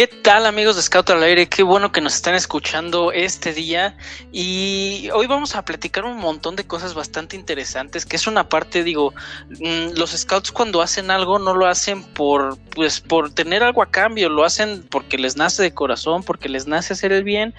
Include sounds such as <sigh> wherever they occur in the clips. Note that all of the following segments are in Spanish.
¿Qué tal amigos de Scout al aire? Qué bueno que nos están escuchando este día y hoy vamos a platicar un montón de cosas bastante interesantes, que es una parte, digo, mm, los Scouts cuando hacen algo no lo hacen por, pues, por tener algo a cambio, lo hacen porque les nace de corazón, porque les nace hacer el bien,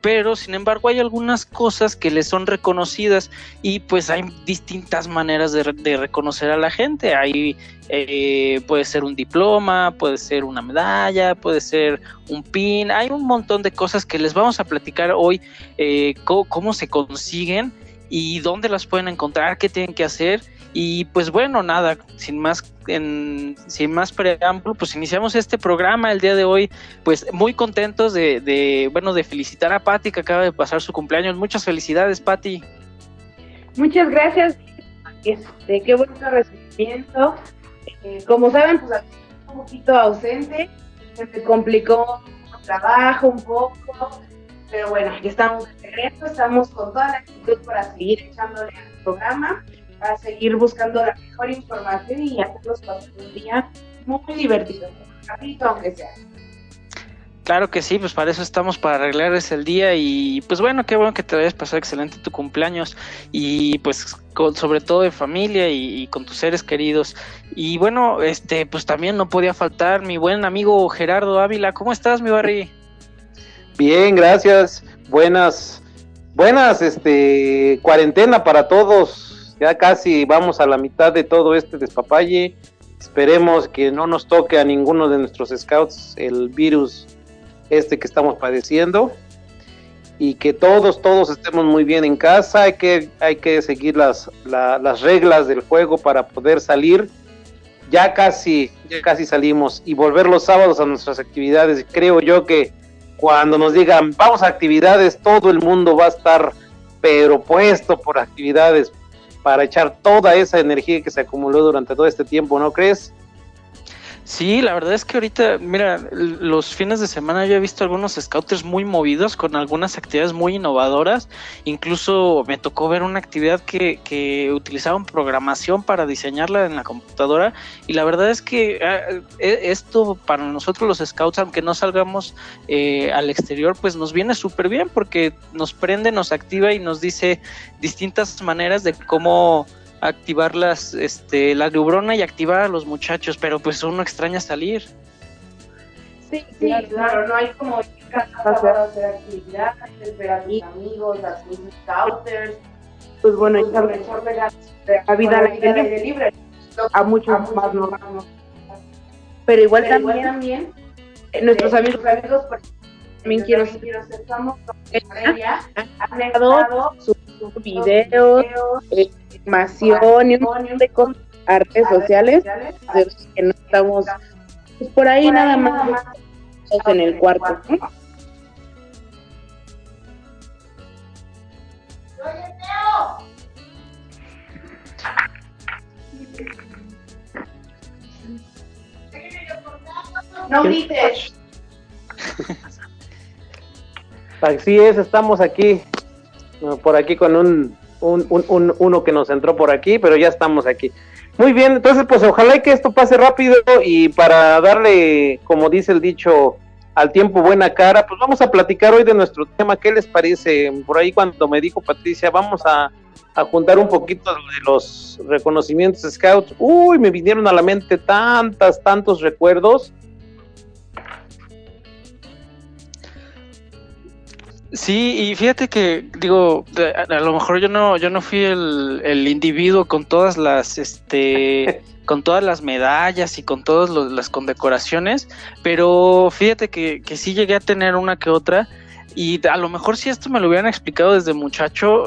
pero sin embargo hay algunas cosas que les son reconocidas y pues hay distintas maneras de, de reconocer a la gente, hay eh, puede ser un diploma, puede ser una medalla, puede ser un pin, hay un montón de cosas que les vamos a platicar hoy, eh, cómo, se consiguen y dónde las pueden encontrar, qué tienen que hacer. Y pues bueno, nada, sin más, sin más preámbulo, pues iniciamos este programa el día de hoy, pues muy contentos de, de bueno, de felicitar a Patti que acaba de pasar su cumpleaños. Muchas felicidades, Patti. Muchas gracias. Este, qué buen recibimiento. Eh, como saben, pues un poquito ausente, se me complicó el trabajo un poco, pero bueno, aquí estamos de regreso, estamos con toda la actitud para seguir echándole al programa, para seguir buscando la mejor información y hacerlos pasar un día muy divertido, aunque sea. Claro que sí, pues para eso estamos, para arreglarles el día y pues bueno, qué bueno que te hayas pasado excelente tu cumpleaños y pues sobre todo en familia y, con tus seres queridos. Y bueno, este pues también no podía faltar mi buen amigo Gerardo Ávila. ¿Cómo estás, mi Barry? Bien, gracias. Buenas, buenas, este, cuarentena para todos. Ya casi vamos a la mitad de todo este despapalle. Esperemos que no nos toque a ninguno de nuestros scouts el virus este que estamos padeciendo y que todos, todos estemos muy bien en casa, hay que, hay que seguir las, las reglas del juego para poder salir. Ya casi, ya casi salimos y volver los sábados a nuestras actividades. Creo yo que cuando nos digan vamos a actividades, todo el mundo va a estar pero puesto por actividades para echar toda esa energía que se acumuló durante todo este tiempo, ¿no crees? Sí, la verdad es que ahorita, mira, los fines de semana yo he visto algunos scouters muy movidos con algunas actividades muy innovadoras. Incluso me tocó ver una actividad que, que utilizaban programación para diseñarla en la computadora. Y la verdad es que ah, e, esto para nosotros los scouts, aunque no salgamos eh, al exterior, pues nos viene súper bien porque nos prende, nos activa y nos dice distintas maneras de cómo activar las, este, la grubrona y activar a los muchachos, pero pues uno extraña salir. Sí, sí, claro, no hay como para hacer actividades, ver a mis amigos, a mis scouters, pues bueno, echarle a vida al aire libre, a muchos más no. Pero igual también, también eh, nuestros amigos, amigos pues, también quiero ser, estamos han dejado sus videos, eh, información y un montón de cosas a redes sociales que no estamos pues, por ahí nada más en el cuarto. No grites. Así es, estamos aquí, por aquí con un un, un, uno que nos entró por aquí, pero ya estamos aquí. Muy bien, entonces pues ojalá que esto pase rápido y para darle, como dice el dicho, al tiempo buena cara, pues vamos a platicar hoy de nuestro tema. ¿Qué les parece? Por ahí cuando me dijo Patricia, vamos a, a juntar un poquito de los reconocimientos scouts. Uy, me vinieron a la mente tantas, tantos recuerdos Sí, y fíjate que digo, a, lo mejor yo no, yo no fui el, el individuo con todas las, este, <laughs> con todas las medallas y con todas las condecoraciones, pero fíjate que, que sí llegué a tener una que otra. Y a lo mejor si esto me lo hubieran explicado desde muchacho,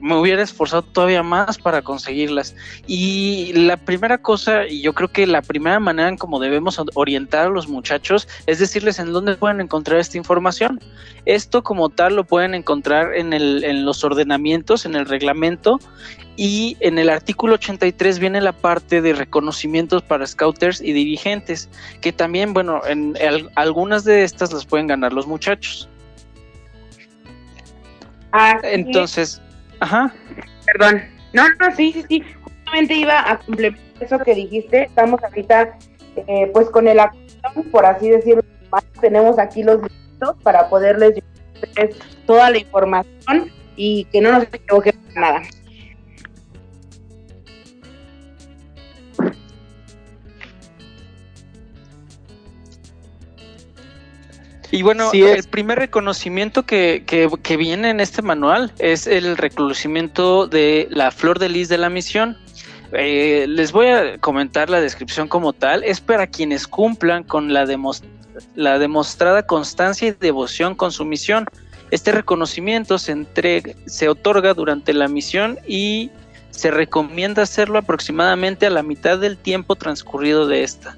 me hubiera esforzado todavía más para conseguirlas. Y la primera cosa, y yo creo que la primera manera en cómo debemos orientar a los muchachos es decirles en dónde pueden encontrar esta información. Esto como tal lo pueden encontrar en, el, en los ordenamientos, en el reglamento, y en el artículo 83 viene la parte de reconocimientos para scouters y dirigentes, que también, bueno, en algunas de estas las pueden ganar los muchachos. Entonces, ajá. Perdón. No, no, sí, sí, sí. Justamente iba a complementar eso que dijiste. Estamos ahorita, eh, pues, con el por así decirlo. Tenemos aquí los listos para poderles toda la información y que no nos equivoquemos nada. Y bueno, el primer reconocimiento que, que, viene en este manual es el reconocimiento de la flor de lis de la misión. Eh, les voy a comentar la descripción como tal. Es para quienes cumplan con la, la demostrada constancia y devoción con su misión. Este reconocimiento se, entrega, se otorga durante la misión y se recomienda hacerlo aproximadamente a la mitad del tiempo transcurrido de esta.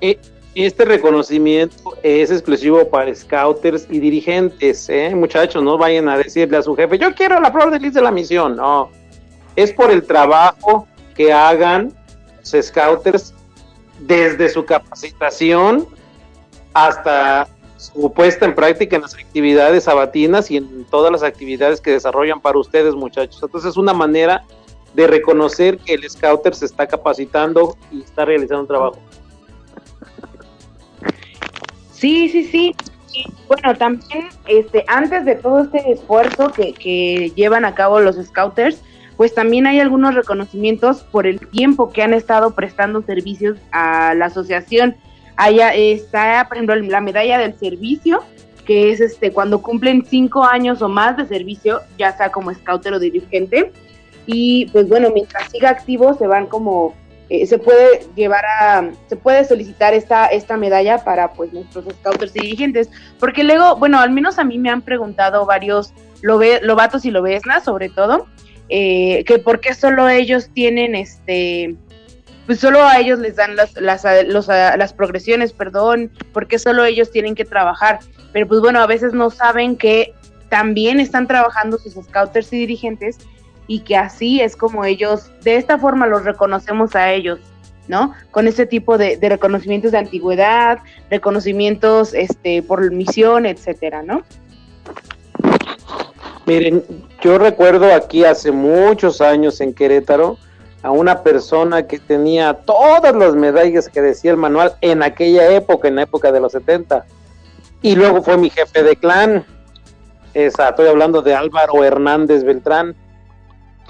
Eh, este reconocimiento es exclusivo para scouters y dirigentes, ¿eh? muchachos, no vayan a decirle a su jefe, yo quiero la flor de lis de la misión, no, es por el trabajo que hagan los scouters desde su capacitación hasta su puesta en práctica en las actividades sabatinas y en todas las actividades que desarrollan para ustedes, muchachos. Entonces es una manera de reconocer que el scouter se está capacitando y está realizando un trabajo. Sí, sí, sí. Y bueno, también este, antes de todo este esfuerzo que, que llevan a cabo los scouters, pues también hay algunos reconocimientos por el tiempo que han estado prestando servicios a la asociación. Allá está, por ejemplo, la medalla del servicio, que es este cuando cumplen cinco años o más de servicio, ya sea como scouter o dirigente. Y pues bueno, mientras siga activo, se van como eh, se puede llevar a, se puede solicitar esta, esta medalla para pues nuestros scouters y dirigentes, porque luego, bueno, al menos a mí me han preguntado varios lobatos y lobesnas, sobre todo, eh, que por qué solo ellos tienen este, pues solo a ellos les dan las, las, las progresiones, perdón, porque solo ellos tienen que trabajar, pero pues bueno, a veces no saben que también están trabajando sus scouters y dirigentes y que así es como ellos, de esta forma los reconocemos a ellos, ¿no? Con ese tipo de, reconocimientos de antigüedad, reconocimientos este, por misión, etcétera, ¿no? Miren, yo recuerdo aquí hace muchos años en Querétaro a una persona que tenía todas las medallas que decía el manual en aquella época, en la época de los 70. Y luego fue mi jefe de clan. Estoy hablando de Álvaro Hernández Beltrán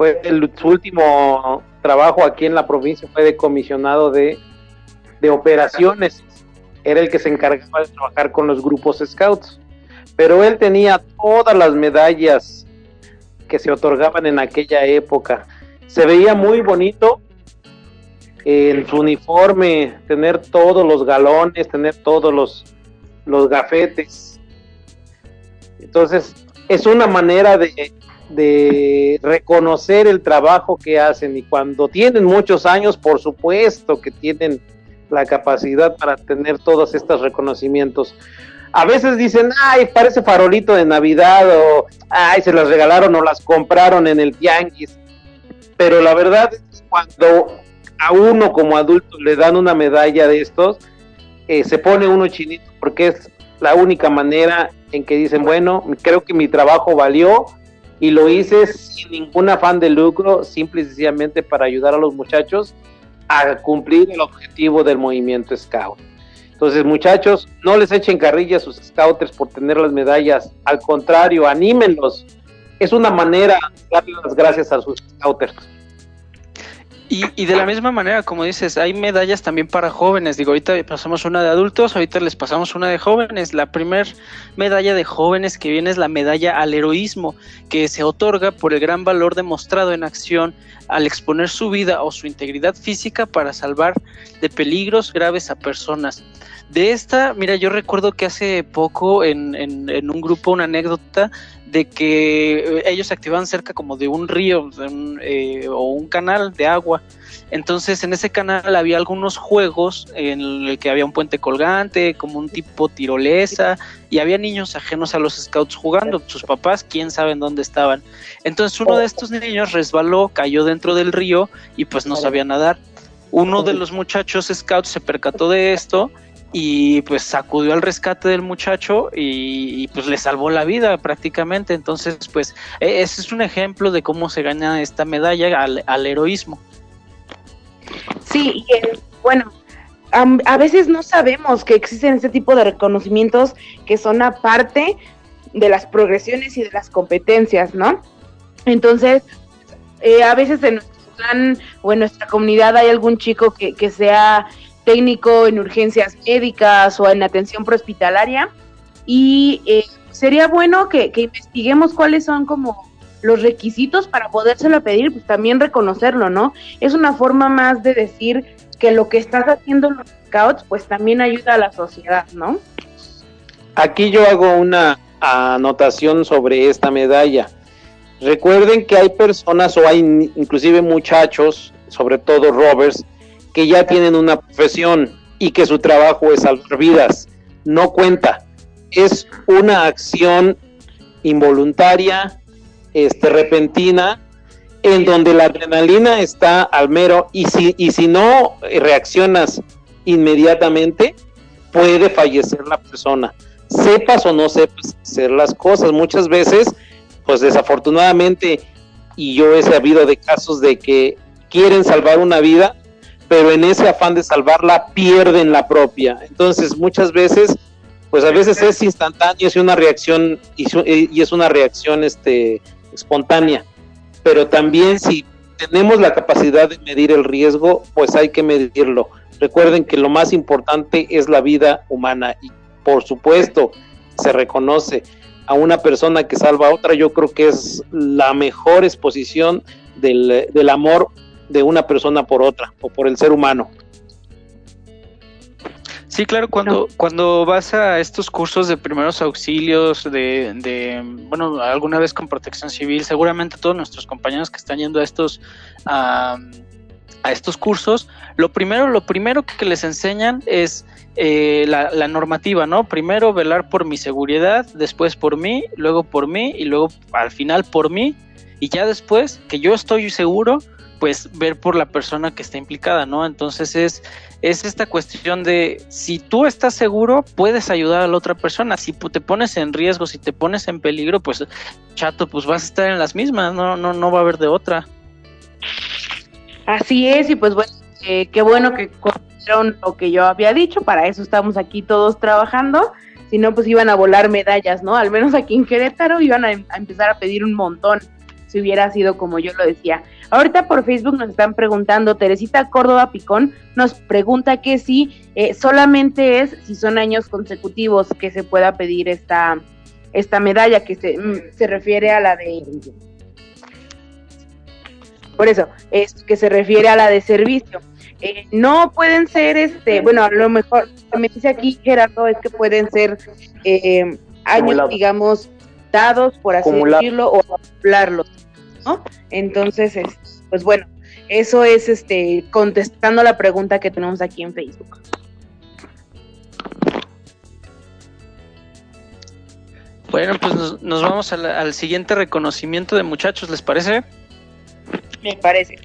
fue el, su último trabajo aquí en la provincia fue de comisionado de, operaciones. Era el que se encargaba de trabajar con los grupos scouts. Pero él tenía todas las medallas que se otorgaban en aquella época. Se veía muy bonito en su uniforme, tener todos los galones, tener todos los, los gafetes. Entonces, es una manera de, de reconocer el trabajo que hacen y cuando tienen muchos años, por supuesto que tienen la capacidad para tener todos estos reconocimientos. A veces dicen, ay, parece farolito de Navidad o, ay, se las regalaron o las compraron en el tianguis. Pero la verdad es cuando a uno como adulto le dan una medalla de estos, eh, se pone uno chinito porque es la única manera en que dicen, bueno, creo que mi trabajo valió y lo hice sin ningún afán de lucro, simple y sencillamente para ayudar a los muchachos a cumplir el objetivo del movimiento Scout. Entonces, muchachos, no les echen carrilla a sus scouters por tener las medallas, al contrario, anímenlos. Es una manera de darle las gracias a sus scouters. Y, de la misma manera, como dices, hay medallas también para jóvenes. Digo, ahorita pasamos una de adultos, ahorita les pasamos una de jóvenes. La primer medalla de jóvenes que viene es la medalla al heroísmo, que se otorga por el gran valor demostrado en acción al exponer su vida o su integridad física para salvar de peligros graves a personas. De esta, mira, yo recuerdo que hace poco en, en, un grupo una anécdota de que ellos activaban cerca como de un río eh, o un canal de agua. Entonces en ese canal había algunos juegos en el que había un puente colgante, como un tipo tirolesa, y había niños ajenos a los scouts jugando. Sus papás, quién sabe en dónde estaban. Entonces uno de estos niños resbaló, cayó dentro del río y pues no sabía nadar. Uno de los muchachos scouts se percató de esto y pues sacudió al rescate del muchacho y, pues le salvó la vida prácticamente. Entonces, pues e, ese es un ejemplo de cómo se gana esta medalla al, heroísmo. Sí, y bueno, a, veces no sabemos que existen este tipo de reconocimientos que son aparte de las progresiones y de las competencias, ¿no? Entonces, eh, a veces en nuestro plan o en nuestra comunidad hay algún chico que, que sea técnico en urgencias médicas o en atención prehospitalaria. Y eh, sería bueno que, investiguemos cuáles son como los requisitos para podérselo pedir, pues también reconocerlo, ¿no? Es una forma más de decir que lo que estás haciendo en los scouts, pues también ayuda a la sociedad, ¿no? Aquí yo hago una anotación sobre esta medalla. Recuerden que hay personas o hay inclusive muchachos, sobre todo Roberts, que ya tienen una profesión y que su trabajo es salvar vidas. No cuenta. Es una acción involuntaria, este, repentina, en donde la adrenalina está al mero y si, y si no reaccionas inmediatamente, puede fallecer la persona. Sepas o no sepas hacer las cosas. Muchas veces, pues desafortunadamente, y yo he sabido de casos de que quieren salvar una vida, pero en ese afán de salvarla pierden la propia. Entonces, muchas veces, pues a veces es instantáneo, es una reacción y, es una reacción este, espontánea, pero también si tenemos la capacidad de medir el riesgo, pues hay que medirlo. Recuerden que lo más importante es la vida humana y por supuesto se reconoce a una persona que salva a otra, yo creo que es la mejor exposición del, del amor de una persona por otra o por el ser humano. Sí, claro, cuando, cuando vas a estos cursos de primeros auxilios, de, de, bueno, alguna vez con protección civil, seguramente todos nuestros compañeros que están yendo a estos, a, estos cursos, lo primero, lo primero que les enseñan es eh, la, la, normativa, ¿no? Primero velar por mi seguridad, después por mí, luego por mí y luego al final por mí y ya después que yo estoy seguro, pues ver por la persona que está implicada, ¿no? Entonces es, es esta cuestión de si tú estás seguro, puedes ayudar a la otra persona. Si te pones en riesgo, si te pones en peligro, pues chato, pues vas a estar en las mismas, no, no, no va a haber de otra. Así es, y pues bueno, eh, qué bueno que conocieron lo que yo había dicho, para eso estamos aquí todos trabajando. Si no, pues iban a volar medallas, ¿no? Al menos aquí en Querétaro iban a empezar a pedir un montón si hubiera sido como yo lo decía. Ahorita por Facebook nos están preguntando, Teresita Córdoba Picón nos pregunta que si eh, solamente es si son años consecutivos que se pueda pedir esta, esta medalla que se, mm, se refiere a la de... Por eso, es que se refiere a la de servicio. Eh, no pueden ser, este, bueno, a lo mejor, me dice aquí Gerardo, es que pueden ser eh, años, digamos, dados, por así decirlo, o hablarlos. ¿No? Entonces, pues bueno, eso es este contestando la pregunta que tenemos aquí en Facebook. Bueno, pues nos, vamos al, siguiente reconocimiento de muchachos, ¿les parece? Me parece.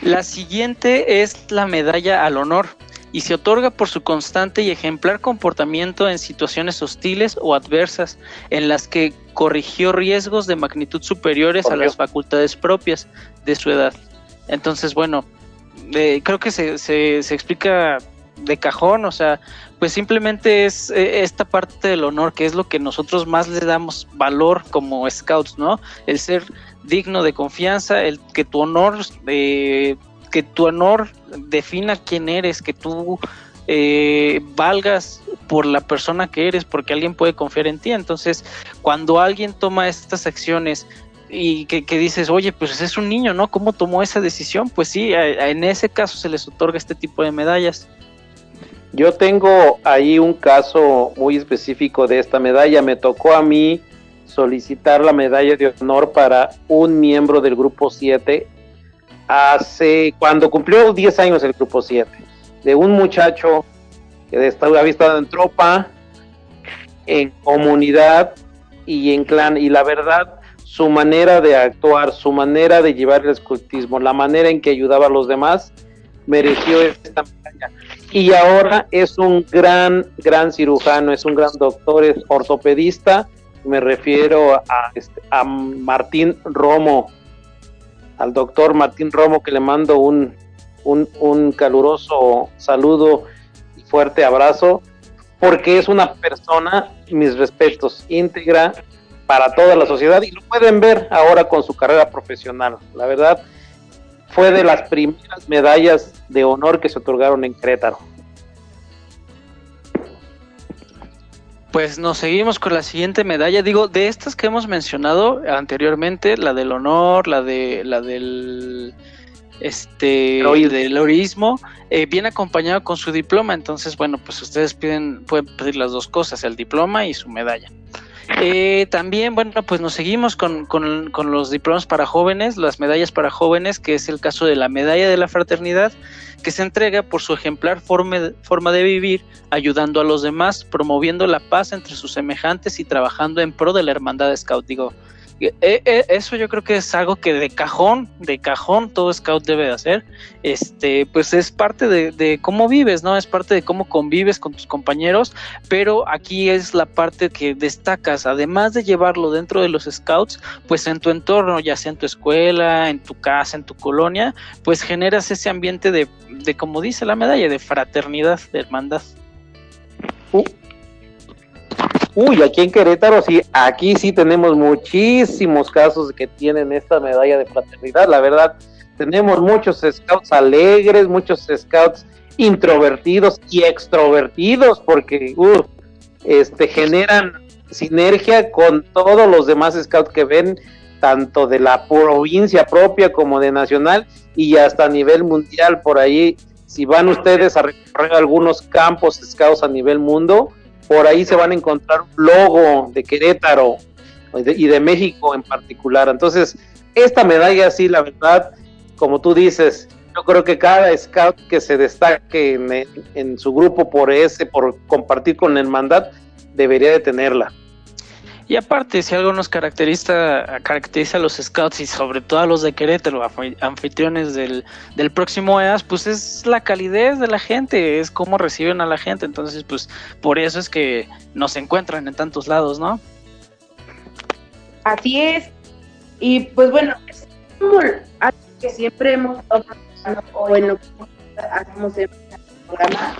La siguiente es la medalla al honor y se otorga por su constante y ejemplar comportamiento en situaciones hostiles o adversas, en las que corrigió riesgos de magnitud superiores a las facultades propias de su edad. Entonces, bueno, eh, creo que se, se, explica de cajón, o sea, pues simplemente es eh, esta parte del honor que es lo que nosotros más le damos valor como scouts, ¿no? El ser digno de confianza, el que tu honor eh, que tu honor defina quién eres, que tú eh, valgas por la persona que eres, porque alguien puede confiar en ti. Entonces, cuando alguien toma estas acciones y que, dices, oye, pues es un niño, ¿no? ¿Cómo tomó esa decisión? Pues sí, en ese caso se les otorga este tipo de medallas. Yo tengo ahí un caso muy específico de esta medalla. Me tocó a mí solicitar la medalla de honor para un miembro del grupo 7 hace cuando cumplió 10 años el grupo 7 de un muchacho que había estado en tropa, en comunidad y en clan y la verdad su manera de actuar, su manera de llevar el escultismo, la manera en que ayudaba a los demás mereció esta medalla. Y ahora es un gran, gran cirujano, es un gran doctor, es ortopedista. Me refiero a, este, a Martín Romo, al doctor Martín Romo, que le mando un, un, un caluroso saludo y fuerte abrazo, porque es una persona, mis respetos, íntegra para toda la sociedad y lo pueden ver ahora con su carrera profesional. La verdad, fue de las primeras medallas de honor que se otorgaron en Querétaro. Pues nos seguimos con la siguiente medalla. Digo, de estas que hemos mencionado anteriormente, la del honor, la de la del este del heroísmo, eh, viene acompañado con su diploma. Entonces, bueno, pues ustedes piden, pueden pedir las dos cosas, el diploma y su medalla. Eh, también, bueno, pues nos seguimos con, los diplomas para jóvenes, las medallas para jóvenes, que es el caso de la medalla de la fraternidad, que se entrega por su ejemplar forma, forma de vivir, ayudando a los demás, promoviendo la paz entre sus semejantes y trabajando en pro de la hermandad scout. Eso yo creo que es algo que de cajón, de cajón todo scout debe de hacer. Este, pues es parte de, cómo vives, ¿no? Es parte de cómo convives con tus compañeros, pero aquí es la parte que destacas, además de llevarlo dentro de los scouts, pues en tu entorno, ya sea en tu escuela, en tu casa, en tu colonia, pues generas ese ambiente de, de como dice la medalla, de fraternidad, de hermandad. Uh, Uy, aquí en Querétaro sí, aquí sí tenemos muchísimos casos que tienen esta medalla de fraternidad, la verdad. Tenemos muchos scouts alegres, muchos scouts introvertidos y extrovertidos porque uh, este generan sinergia con todos los demás scouts que ven tanto de la provincia propia como de nacional y hasta a nivel mundial por ahí si van ustedes a recorrer algunos campos scouts a nivel mundo por ahí se van a encontrar un logo de Querétaro y de México en particular. Entonces, esta medalla sí, la verdad, como tú dices, yo creo que cada scout que se destaque en, su grupo por ese, por compartir con el mandat, debería de tenerla. Y aparte, si algo nos caracteriza, caracteriza a los scouts y sobre todo a los de Querétaro, anfitriones del, del próximo EAS, pues es la calidez de la gente, es cómo reciben a la gente. Entonces, pues por eso es que nos encuentran en tantos lados, ¿no? Así es. Y pues bueno, es como algo que siempre hemos estado o en lo que hacemos en el programa,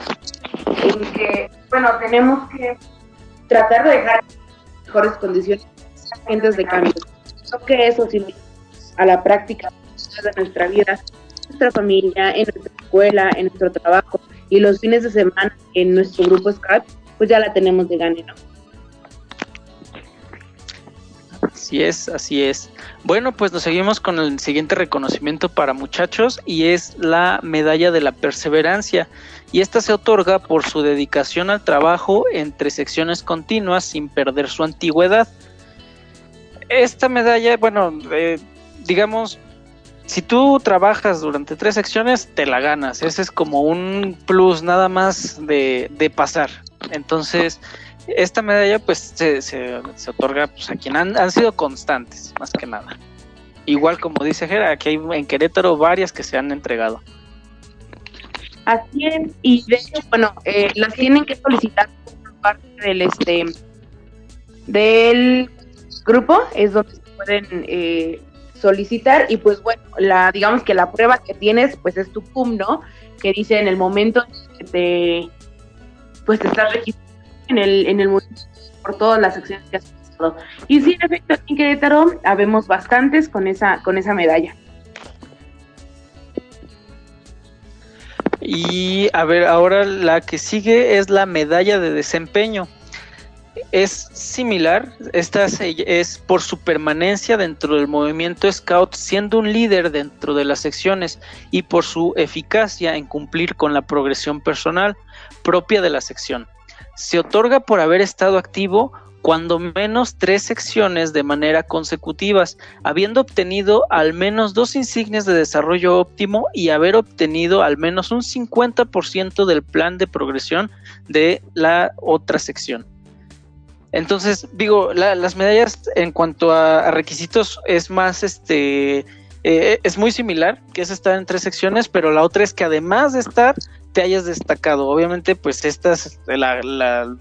en que, bueno, tenemos que tratar de dejar mejores condiciones agentes de cambio. No que eso, sino a la práctica de nuestra vida, en nuestra familia, en nuestra escuela, en nuestro trabajo y los fines de semana en nuestro grupo Skype, pues ya la tenemos de gane, ¿no? Así es, así es. Bueno, pues nos seguimos con el siguiente reconocimiento para muchachos y es la medalla de la perseverancia. Y esta se otorga por su dedicación al trabajo entre secciones continuas sin perder su antigüedad. Esta medalla, bueno, eh, digamos, si tú trabajas durante tres secciones, te la ganas. Ese es como un plus nada más de, de pasar. Entonces, esta medalla pues se, se, otorga pues, a quien han, sido constantes, más que nada. Igual como dice Jera, aquí hay en Querétaro varias que se han entregado. Así es, y de hecho, bueno, eh, las tienen que solicitar por parte del este del grupo, es donde se pueden eh, solicitar y pues bueno, la digamos que la prueba que tienes pues es tu CUM, ¿no? Que dice en el momento que te pues te estás registrando en el, en el por todas las acciones que has pasado. Y sí, en efecto, aquí en Querétaro habemos bastantes con esa, con esa medalla. Y a ver, ahora la que sigue es la medalla de desempeño. es similar, esta es por su permanencia dentro del movimiento Scout, siendo un líder dentro de las secciones y por su eficacia en cumplir con la progresión personal propia de la sección. Se otorga por haber estado activo cuando menos tres secciones de manera consecutivas, habiendo obtenido al menos dos insignias de desarrollo óptimo y haber obtenido al menos un 50% del plan de progresión de la otra sección. Entonces, digo, las medallas en cuanto a, requisitos es más, este, eh, es muy similar, que es estar en tres secciones, pero la otra es que además de estar, te hayas destacado. Obviamente, pues estas, la, la,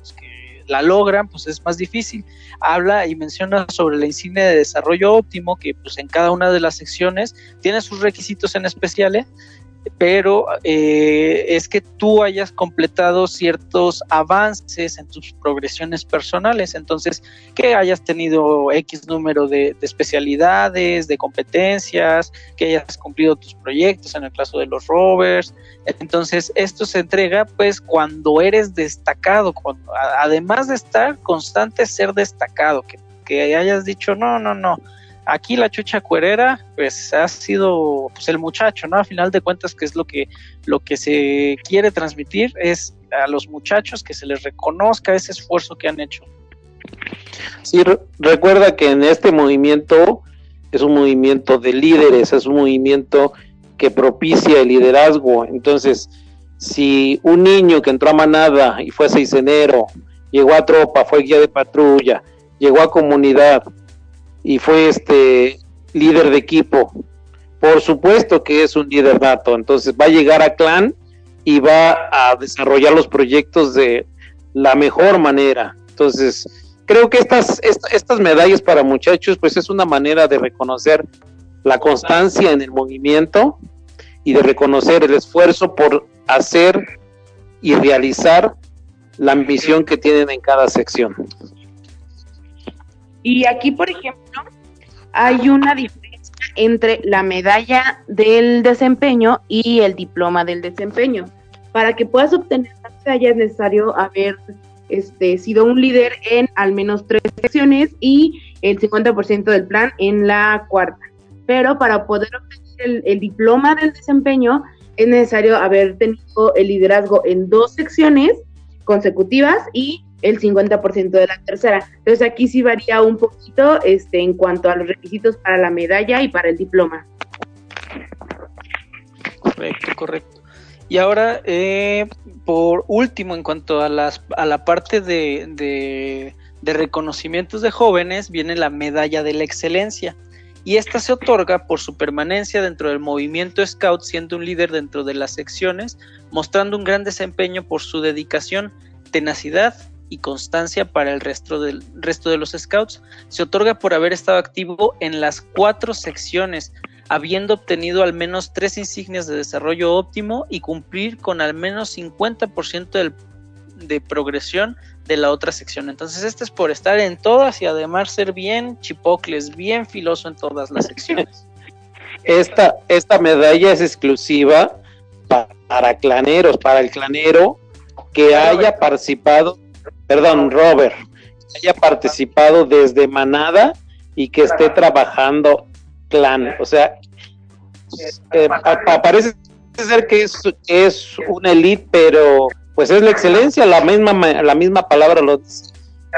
la logran, pues es más difícil. Habla y menciona sobre la insignia de desarrollo óptimo, que pues en cada una de las secciones tiene sus requisitos en especiales pero eh, es que tú hayas completado ciertos avances en tus progresiones personales, entonces que hayas tenido X número de, especialidades, de competencias, que hayas cumplido tus proyectos en el caso de los rovers, entonces esto se entrega pues cuando eres destacado, además de estar constante, ser destacado, que, que hayas dicho no, no, no, Aquí la chucha cuerera, pues ha sido pues, el muchacho, ¿no? A final de cuentas, que es lo que, lo que se quiere transmitir, es a los muchachos que se les reconozca ese esfuerzo que han hecho. Sí, recuerda que en este movimiento es un movimiento de líderes, es un movimiento que propicia el liderazgo. Entonces, si un niño que entró a manada y fue enero, llegó a tropa, fue guía de patrulla, llegó a comunidad, y fue este líder de equipo. Por supuesto que es un líder nato, entonces va a llegar a clan y va a desarrollar los proyectos de la mejor manera. Entonces, creo que estas, estas medallas para muchachos, pues es una manera de reconocer la constancia en el movimiento y de reconocer el esfuerzo por hacer y realizar la ambición que tienen en cada sección. Y aquí, por ejemplo, hay una diferencia entre la medalla del desempeño y el diploma del desempeño. Para que puedas obtener la medalla es necesario haber este, sido un líder en al menos tres secciones y el 50% del plan en la cuarta. Pero para poder obtener el diploma del desempeño es necesario haber tenido el liderazgo en dos secciones consecutivas y el 50% de la tercera. Entonces aquí sí varía un poquito este, en cuanto a los requisitos para la medalla y para el diploma. Correcto, correcto. Y ahora, eh, por último, en cuanto a, las, a la parte de, de, de reconocimientos de jóvenes, viene la medalla de la excelencia. Y esta se otorga por su permanencia dentro del movimiento Scout, siendo un líder dentro de las secciones, mostrando un gran desempeño por su dedicación, tenacidad y constancia para el resto del resto de los scouts. Se otorga por haber estado activo en las cuatro secciones, habiendo obtenido al menos tres insignias de desarrollo óptimo y cumplir con al menos 50% de progresión de la otra sección. Entonces, este es por estar en todas y además ser bien chipocles, bien filoso en todas las secciones. <laughs> Esta, esta medalla es exclusiva para claneros, para el clanero que haya participado perdón, Robert, haya participado desde Manada y que esté trabajando clan. O sea, eh, parece ser que es, es una elite, pero pues es la excelencia, la misma, la misma palabra lo dice.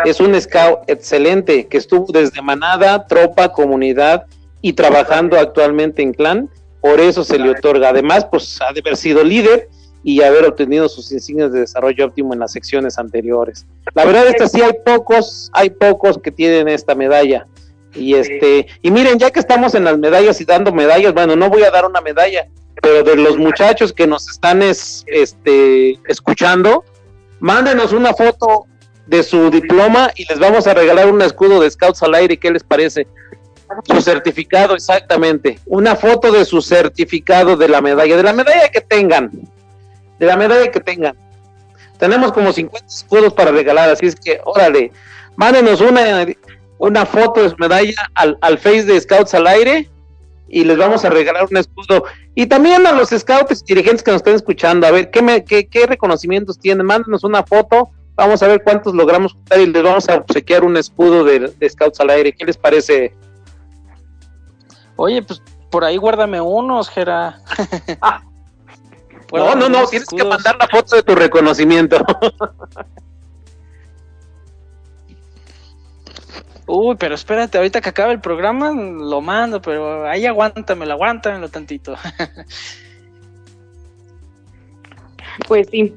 Es un scout excelente que estuvo desde Manada, tropa, comunidad y trabajando actualmente en clan. Por eso se le otorga. Además, pues ha de haber sido líder y haber obtenido sus insignias de desarrollo óptimo en las secciones anteriores. La verdad es que sí hay pocos, hay pocos que tienen esta medalla. Y este, y miren, ya que estamos en las medallas y dando medallas, bueno, no voy a dar una medalla, pero de los muchachos que nos están este escuchando, mándenos una foto de su diploma y les vamos a regalar un escudo de Scouts al aire, ¿qué les parece? Su certificado, exactamente. Una foto de su certificado de la medalla, de la medalla que tengan de la medalla que tengan. Tenemos como 50 escudos para regalar, así es que, órale, mándenos una, una foto de su medalla al, al Face de Scouts al aire y les vamos a regalar un escudo. Y también a los scouts y dirigentes que nos estén escuchando, a ver, ¿qué, me, qué, qué reconocimientos tienen? Mándenos una foto Vamos a ver cuántos logramos juntar y les vamos a obsequiar un escudo de, Scouts al aire. ¿Qué les parece? Oye, pues por ahí guárdame unos, Jera. Ah. No, no, no, tienes que mandar la foto de tu reconocimiento. <laughs> Uy, pero espérate, ahorita que acabe el programa lo mando, pero ahí aguántamelo, aguántamelo tantito. <laughs> pues sí.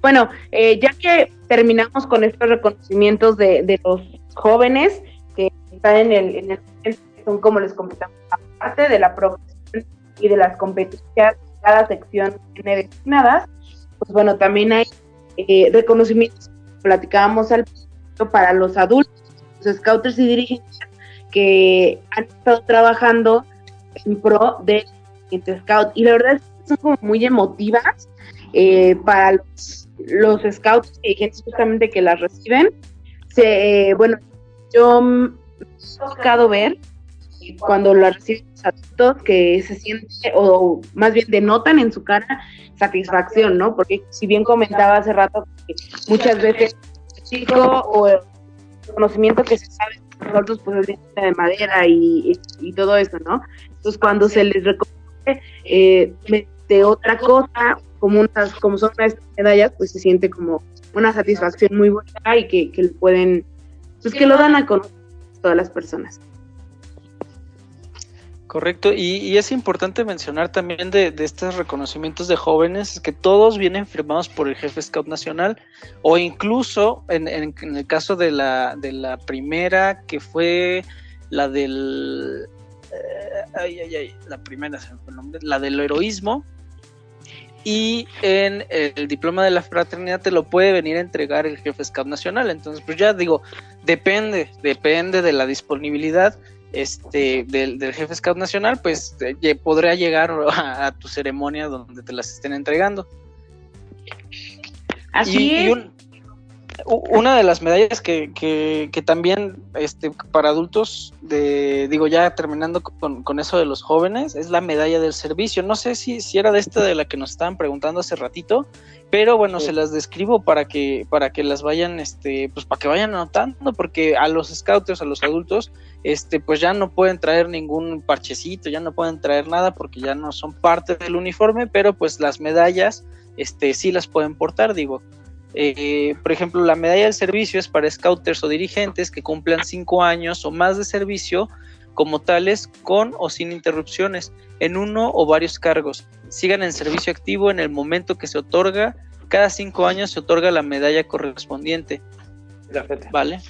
Bueno, eh, ya que terminamos con estos reconocimientos de, de los jóvenes que están en el, en el son como les comentamos, aparte de la progresión y de las competencias cada sección tiene destinadas, pues bueno, también hay eh, reconocimientos, platicábamos al principio, para los adultos, los scouters y dirigentes que han estado trabajando en pro del scout. Y la verdad es que son como muy emotivas eh, para los, los, scouts y dirigentes justamente que las reciben. Se, bueno, yo me he buscado ver cuando las reciben adultos que se siente, o más bien denotan en su cara satisfacción, ¿no? Porque si bien comentaba hace rato que muchas veces el chico o el conocimiento que se sabe de nosotros pues es de madera y, y, todo eso, ¿no? Entonces cuando se les reconoce eh, de otra cosa, como unas, como son unas medallas, pues se siente como una satisfacción muy buena y que, que pueden, pues que lo dan a conocer todas las personas. Correcto, y, es importante mencionar también de, estos reconocimientos de jóvenes que todos vienen firmados por el jefe Scout Nacional o incluso en, el caso de la, de la primera que fue la del... Eh, ay, ay, ay, la primera, se me fue el nombre, la del heroísmo, y en el diploma de la fraternidad te lo puede venir a entregar el jefe Scout Nacional. Entonces, pues ya digo, depende, depende de la disponibilidad este del, jefe Scout Nacional, pues eh, podría llegar <laughs> a, tu ceremonia donde te las estén entregando. Así es. Una de las medallas que, que, también este, para adultos, de, digo ya terminando con, con, eso de los jóvenes, es la medalla del servicio. No sé si, si era de esta de la que nos estaban preguntando hace ratito, pero bueno, se las describo para que, para que las vayan, este, pues para que vayan anotando, porque a los scouters, a los adultos, este, pues ya no pueden traer ningún parchecito, ya no pueden traer nada porque ya no son parte del uniforme, pero pues las medallas, este, sí las pueden portar, digo. Eh, por ejemplo, la medalla del servicio es para scouters o dirigentes que cumplan cinco años o más de servicio como tales con o sin interrupciones en uno o varios cargos. Sigan en servicio activo en el momento que se otorga. Cada cinco años se otorga la medalla correspondiente. ¿Vale?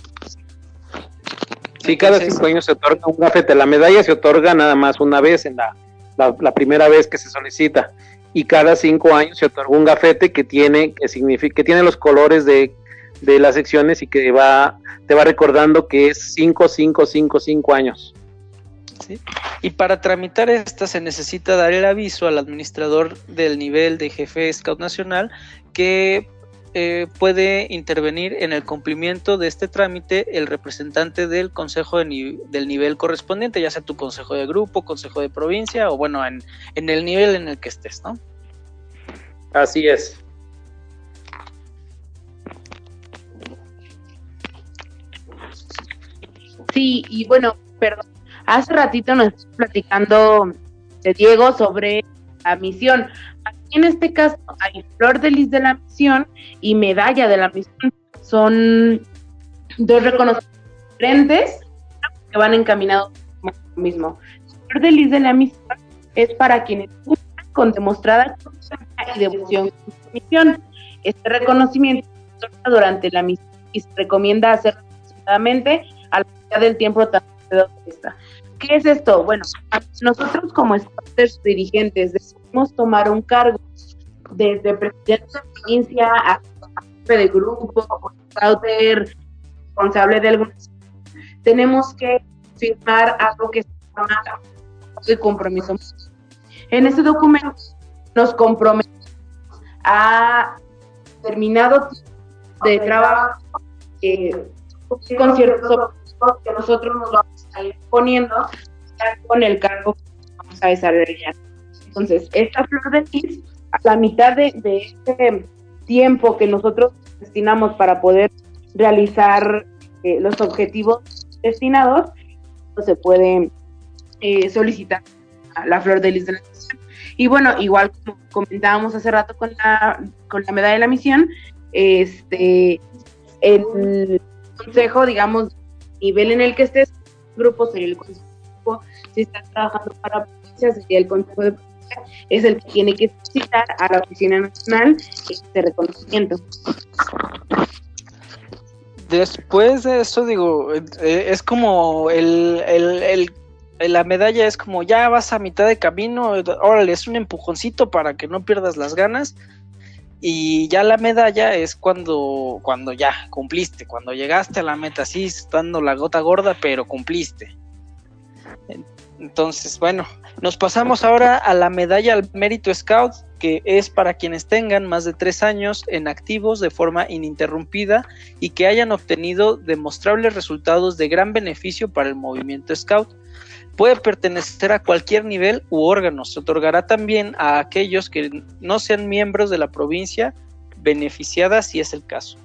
Sí, cada cinco años se otorga un gafete. La medalla se otorga nada más una vez en la, la, primera vez que se solicita. Y cada cinco años se otorga un gafete que tiene, que significa, que tiene los colores de, de las secciones y que va, te va recordando que es cinco, cinco, cinco, cinco años. Y para tramitar esta se necesita dar el aviso al administrador del nivel de jefe Scout Nacional que eh, puede intervenir en el cumplimiento de este trámite el representante del consejo del nivel correspondiente, ya sea tu consejo de grupo, consejo de provincia o bueno, en, en el nivel en el que estés, ¿no? Así es. Sí, y bueno, perdón, Hace ratito nos platicando de Diego sobre la misión. En este caso hay flor de lis de la misión y medalla de la misión. Son dos reconocimientos diferentes que van encaminados como lo mismo. Flor de lis de la misión es para quienes con demostrada y devoción con su misión. Este reconocimiento se durante la misión y se recomienda hacerlo aproximadamente a la mitad del tiempo de esta. ¿Qué es esto? Bueno, nosotros como estudiantes dirigentes decidimos tomar un cargo desde presidente de provincia a jefe de grupo, responsable de alguna tenemos que firmar algo que se llama el compromiso. En este documento nos comprometemos a determinado tipo de trabajo con ciertos objetivos que nosotros nos vamos poniendo con el cargo que vamos a desarrollar. Entonces, esta flor de lis, a la mitad de, este tiempo que nosotros destinamos para poder realizar eh, los objetivos destinados, pues, se puede eh, solicitar la flor de lis de la misión. Y bueno, igual como comentábamos hace rato con la, con la medalla de la misión, este, el consejo, digamos, nivel en el que estés, grupo sería el consejo, si estás trabajando para provincia, sería el consejo de es el que tiene que solicitar a la Oficina Nacional este reconocimiento. Después de eso, digo, eh, es como el, el, el, la medalla es como ya vas a mitad de camino, órale, es un empujoncito para que no pierdas las ganas. Y ya la medalla es cuando, cuando ya cumpliste, cuando llegaste a la meta, sí, estando la gota gorda, pero cumpliste. Entonces, bueno, nos pasamos ahora a la medalla al mérito Scout, que es para quienes tengan más de tres años en activos de forma ininterrumpida y que hayan obtenido demostrables resultados de gran beneficio para el movimiento Scout. Puede pertenecer a cualquier nivel u órgano. Se otorgará también a aquellos que no sean miembros de la provincia beneficiada si es el caso.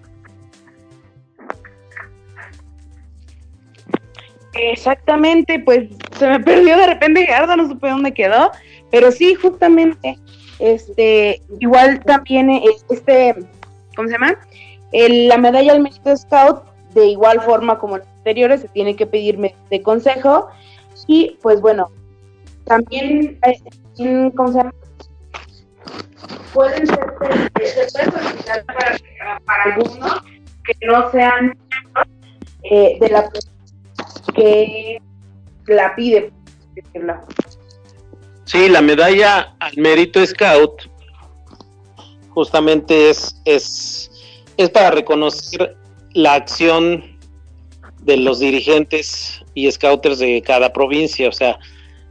Exactamente, pues se me <laughs> perdió de repente Gerardo, no supe dónde quedó, pero sí, justamente, este, igual también este, ¿cómo se llama? la medalla al mérito scout, de igual forma como los anteriores, se tiene que pedirme de consejo y pues bueno, también, eh, ¿cómo se llama? Pueden ser, solicitar para, algunos que no sean eh, de la que la pide. Sí, la medalla al mérito Scout justamente es, es, es para reconocer la acción de los dirigentes y scouters de cada provincia. O sea,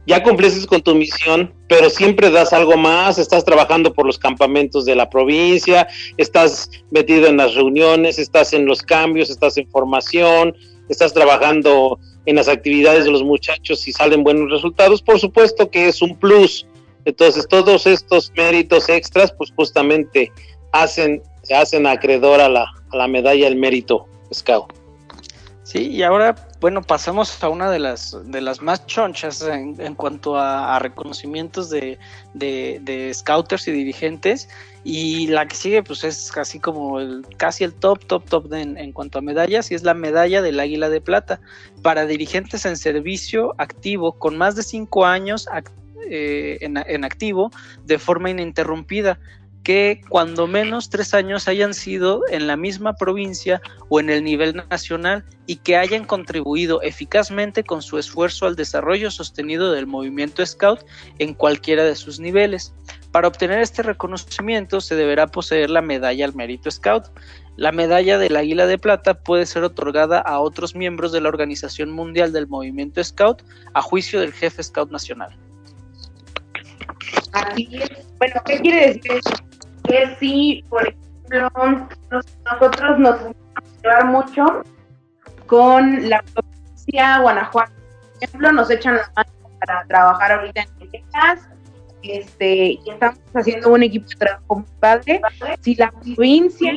ya cumpliste con tu misión, pero siempre das algo más, estás trabajando por los campamentos de la provincia, estás metido en las reuniones, estás en los cambios, estás en formación, estás trabajando en las actividades de los muchachos y salen buenos resultados, por supuesto que es un plus. Entonces, todos estos méritos extras, pues justamente hacen, hacen acreedor a la, a la medalla del mérito Scout. Sí, y ahora, bueno, pasamos a una de las, de las más chonchas en, cuanto a, reconocimientos de, de, scouters y dirigentes. Y la que sigue, pues es casi como el, casi el top, top, top en, en, cuanto a medallas, y es la medalla del Águila de Plata para dirigentes en servicio activo con más de cinco años eh, en, en activo de forma ininterrumpida que cuando menos tres años hayan sido en la misma provincia o en el nivel nacional y que hayan contribuido eficazmente con su esfuerzo al desarrollo sostenido del movimiento Scout en cualquiera de sus niveles. Para obtener este reconocimiento se deberá poseer la medalla al mérito Scout. La medalla del Águila de Plata puede ser otorgada a otros miembros de la Organización Mundial del Movimiento Scout a juicio del jefe Scout Nacional. Bueno, ¿qué quiere decir que si, por ejemplo, nosotros nos llevar mucho con la provincia Guanajuato, por ejemplo, nos echan las manos para trabajar ahorita en Texas, este, y estamos haciendo un equipo de trabajo muy padre. Si la provincia,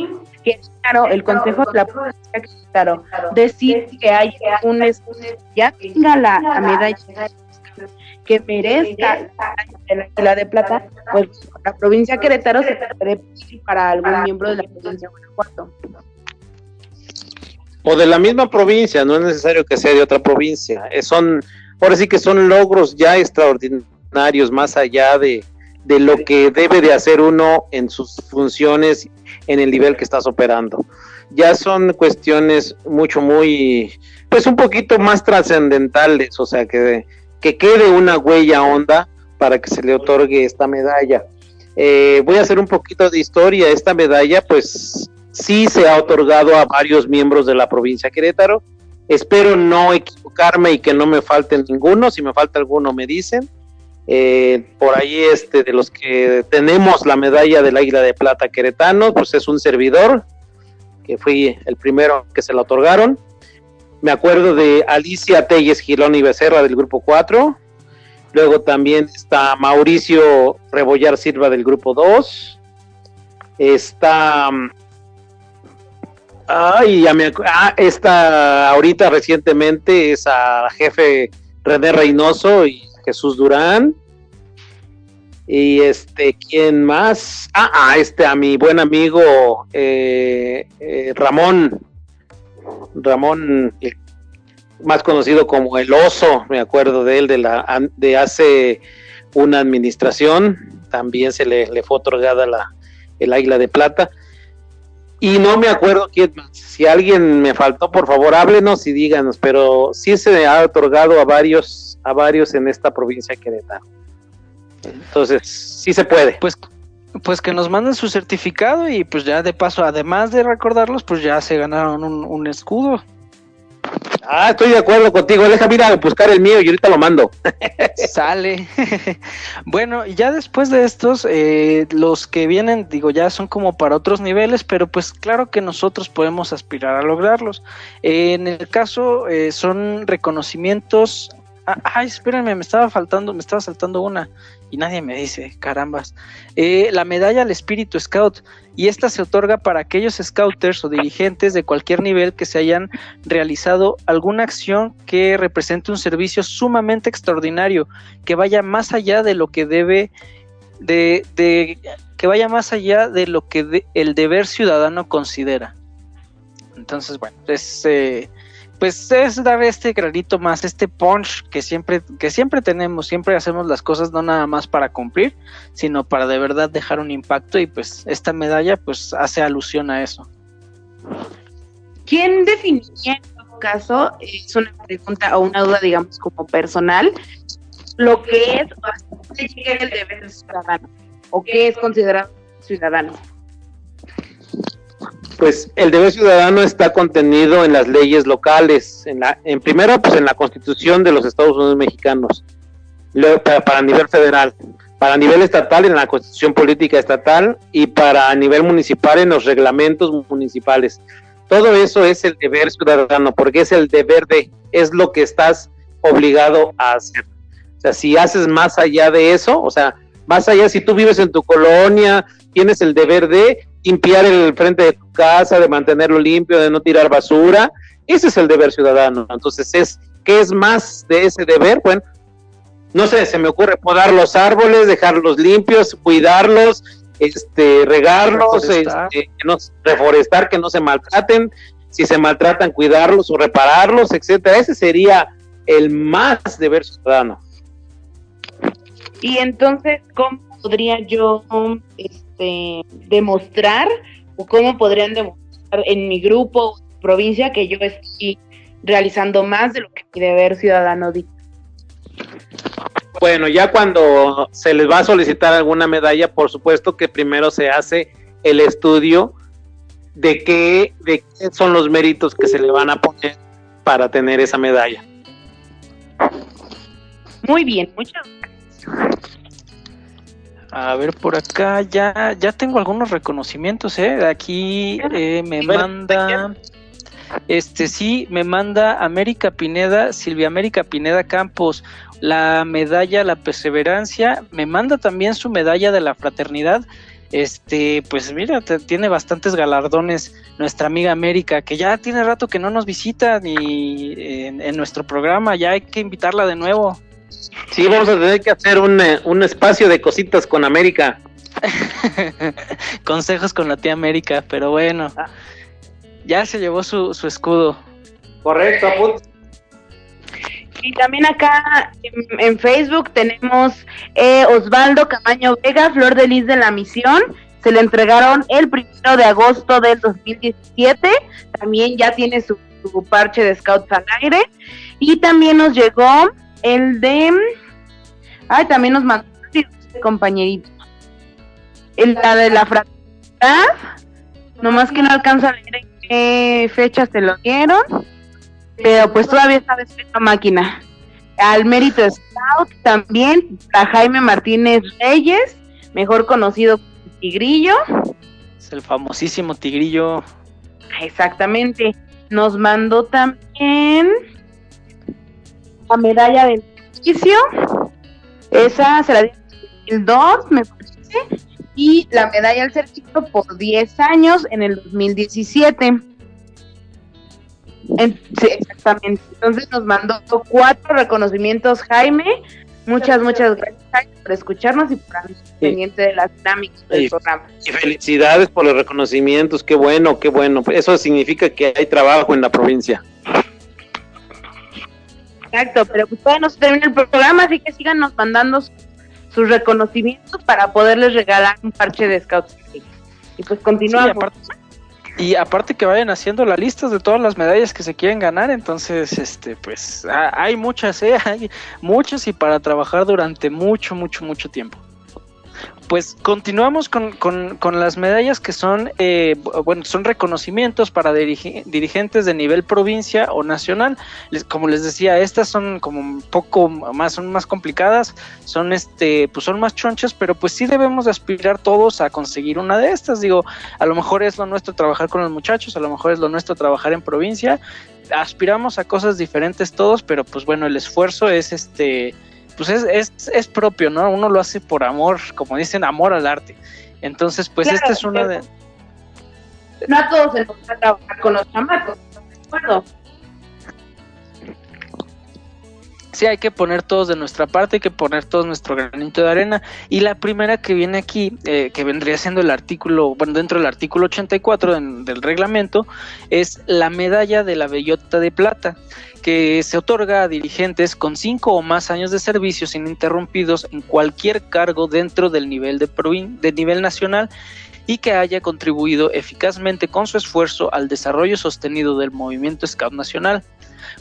que claro, el consejo de la provincia, que claro, decir que hay un ya tenga la, la medalla que merezca la de plata, pues la provincia Querétaro se puede para algún miembro de la provincia de Guanajuato. O de la misma provincia, no es necesario que sea de otra provincia. son, ahora sí que son logros ya extraordinarios, más allá de, de lo que debe de hacer uno en sus funciones en el nivel que estás operando. Ya son cuestiones mucho, muy, pues un poquito más trascendentales, o sea, que que quede una huella honda para que se le otorgue esta medalla. Eh, voy a hacer un poquito de historia. Esta medalla, pues sí se ha otorgado a varios miembros de la provincia de Querétaro. Espero no equivocarme y que no me falte ninguno. Si me falta alguno, me dicen. Eh, por ahí, este, de los que tenemos la medalla del Águila de Plata Queretano, pues es un servidor, que fui el primero que se la otorgaron. Me acuerdo de Alicia Telles Gilón y Becerra del grupo 4. Luego también está Mauricio Rebollar Silva del grupo 2. Está mm, Ay, ya me ah, esta ahorita recientemente es a jefe René Reynoso y Jesús Durán. Y este, ¿quién más? Ah, ah este, a mi buen amigo eh, eh, Ramón. Ramón, más conocido como el oso, me acuerdo de él, de, la, de hace una administración. También se le, le fue otorgada la, el águila de plata. Y no me acuerdo quién. Si alguien me faltó, por favor, háblenos y díganos, pero sí se ha otorgado a varios, a varios en esta provincia de Querétaro. Entonces, sí se puede. Pues, pues que nos manden su certificado y pues ya de paso, además de recordarlos, pues ya se ganaron un, un escudo. Ah, estoy de acuerdo contigo. Deja ir a buscar el mío y ahorita lo mando. <laughs> Sale. <laughs> bueno, ya después de estos, eh, los que vienen, digo, ya son como para otros niveles, pero pues claro que nosotros podemos aspirar a lograrlos. en el caso, eh, son reconocimientos. Ah, ay, espérenme, me estaba faltando, me estaba saltando una y nadie me dice, carambas. Eh, la medalla al espíritu scout y esta se otorga para aquellos scouters o dirigentes de cualquier nivel que se hayan realizado alguna acción que represente un servicio sumamente extraordinario, que vaya más allá de lo que debe de, de que vaya más allá de lo que el deber ciudadano considera. Entonces, bueno, es eh, pues es dar este granito más, este punch que siempre, que siempre tenemos, siempre hacemos las cosas no nada más para cumplir, sino para de verdad dejar un impacto y pues esta medalla pues hace alusión a eso. ¿Quién definiría en todo caso, es una pregunta o una duda digamos como personal, lo que es el deber ciudadano o qué es considerado ciudadano? Pues el deber ciudadano está contenido en las leyes locales, en la, en primero pues en la Constitución de los Estados Unidos Mexicanos, para, para nivel federal, para nivel estatal en la Constitución Política Estatal y para nivel municipal en los reglamentos municipales. Todo eso es el deber ciudadano, porque es el deber de, es lo que estás obligado a hacer. O sea, si haces más allá de eso, o sea, más allá si tú vives en tu colonia, tienes el deber de limpiar el frente de tu casa, de mantenerlo limpio, de no tirar basura. Ese es el deber ciudadano. Entonces, es ¿qué es más de ese deber? Bueno, no sé, se me ocurre podar los árboles, dejarlos limpios, cuidarlos, este, regarlos, reforestar. Este, que no, reforestar, que no se maltraten, si se maltratan, cuidarlos o repararlos, etcétera. Ese sería el más deber ciudadano. Y entonces, ¿cómo podría yo este, demostrar o cómo podrían demostrar en mi grupo o provincia que yo estoy realizando más de lo que mi deber ciudadano dice. Bueno, ya cuando se les va a solicitar alguna medalla, por supuesto que primero se hace el estudio de qué, de qué son los méritos que se le van a poner para tener esa medalla. Muy bien, muchas gracias. A ver, por acá ya, ya tengo algunos reconocimientos, ¿eh? Aquí eh, me manda, este sí, me manda América Pineda, Silvia América Pineda Campos, la medalla La Perseverancia, me manda también su medalla de la Fraternidad. Este, pues mira, tiene bastantes galardones nuestra amiga América, que ya tiene rato que no nos visita ni en nuestro programa, ya hay que invitarla de nuevo. Sí, vamos a tener que hacer un, eh, un espacio de cositas con América. <laughs> Consejos con la tía América, pero bueno. Ya se llevó su, su escudo. Correcto, Y también acá en, Facebook tenemos eh, Osvaldo Camaño Vega, Flor de Lis de la Misión. Se le entregaron el primero de agosto del 2017. También ya tiene su, su parche de Scouts al aire. Y también nos llegó el de. Ay, también nos mandó este compañerito. El, la de la fraternidad. Nomás que no alcanza a leer en qué fechas te lo dieron. Pero pues todavía está la máquina. Al mérito Scout también. A Jaime Martínez Reyes. Mejor conocido como Tigrillo. Es el famosísimo Tigrillo. Exactamente. Nos mandó también la medalla del servicio, esa se la dio en el 2002, me parece, y la medalla al servicio por 10 años en el 2017. sí, exactamente. Entonces nos mandó cuatro reconocimientos Jaime. Muchas, muchas gracias Jaime, por escucharnos y por estar pendiente de las dinámicas del programa. Y felicidades por los reconocimientos, qué bueno, qué bueno. Eso significa que hay trabajo en la provincia. Exacto, pero pues todavía no se termina el programa, así que síganos mandando sus reconocimientos para poderles regalar un parche de Scouts. Y pues continuamos. y aparte que vayan haciendo la lista de todas las medallas que se quieren ganar, entonces, este, pues hay muchas, ¿eh? <laughs> hay muchas y para trabajar durante mucho, mucho, mucho tiempo pues continuamos con, con, las medallas que son, eh, bueno, son reconocimientos para dirigentes de nivel provincia o nacional. como les decía, estas son como un poco más, son más complicadas, son este, pues son más chonchas, pero pues sí debemos aspirar todos a conseguir una de estas. Digo, a lo mejor es lo nuestro trabajar con los muchachos, a lo mejor es lo nuestro trabajar en provincia. Aspiramos a cosas diferentes todos, pero pues bueno, el esfuerzo es este pues es, es, es, propio, ¿no? Uno lo hace por amor, como dicen, amor al arte. Entonces, pues esta es una de... No a todos se nos va a trabajar con los chamacos, ¿de Sí, hay que poner todos de nuestra parte, hay que poner todo nuestro granito de arena. Y la primera que viene aquí, eh, que vendría siendo el artículo, bueno, dentro del artículo 84 del reglamento, es la medalla de la bellota de plata que se otorga a dirigentes con cinco o más años de servicios ininterrumpidos en cualquier cargo dentro del nivel de, de nivel nacional y que haya contribuido eficazmente con su esfuerzo al desarrollo sostenido del movimiento Scout Nacional.